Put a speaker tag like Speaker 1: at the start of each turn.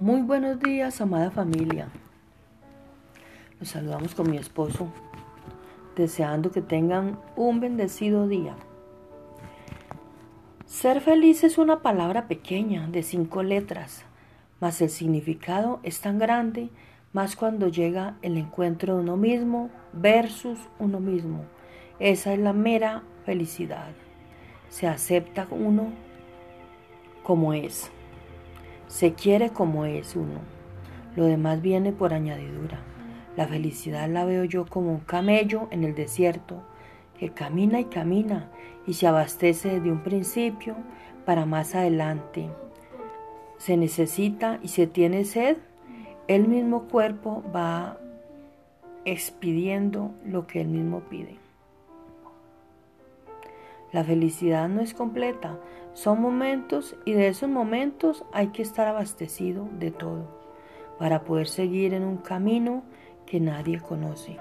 Speaker 1: Muy buenos días, amada familia. Los saludamos con mi esposo, deseando que tengan un bendecido día. Ser feliz es una palabra pequeña, de cinco letras, mas el significado es tan grande, más cuando llega el encuentro de uno mismo versus uno mismo. Esa es la mera felicidad. Se acepta uno como es. Se quiere como es uno. Lo demás viene por añadidura. La felicidad la veo yo como un camello en el desierto que camina y camina y se abastece desde un principio para más adelante. Se necesita y se tiene sed, el mismo cuerpo va expidiendo lo que el mismo pide. La felicidad no es completa, son momentos y de esos momentos hay que estar abastecido de todo para poder seguir en un camino que nadie conoce.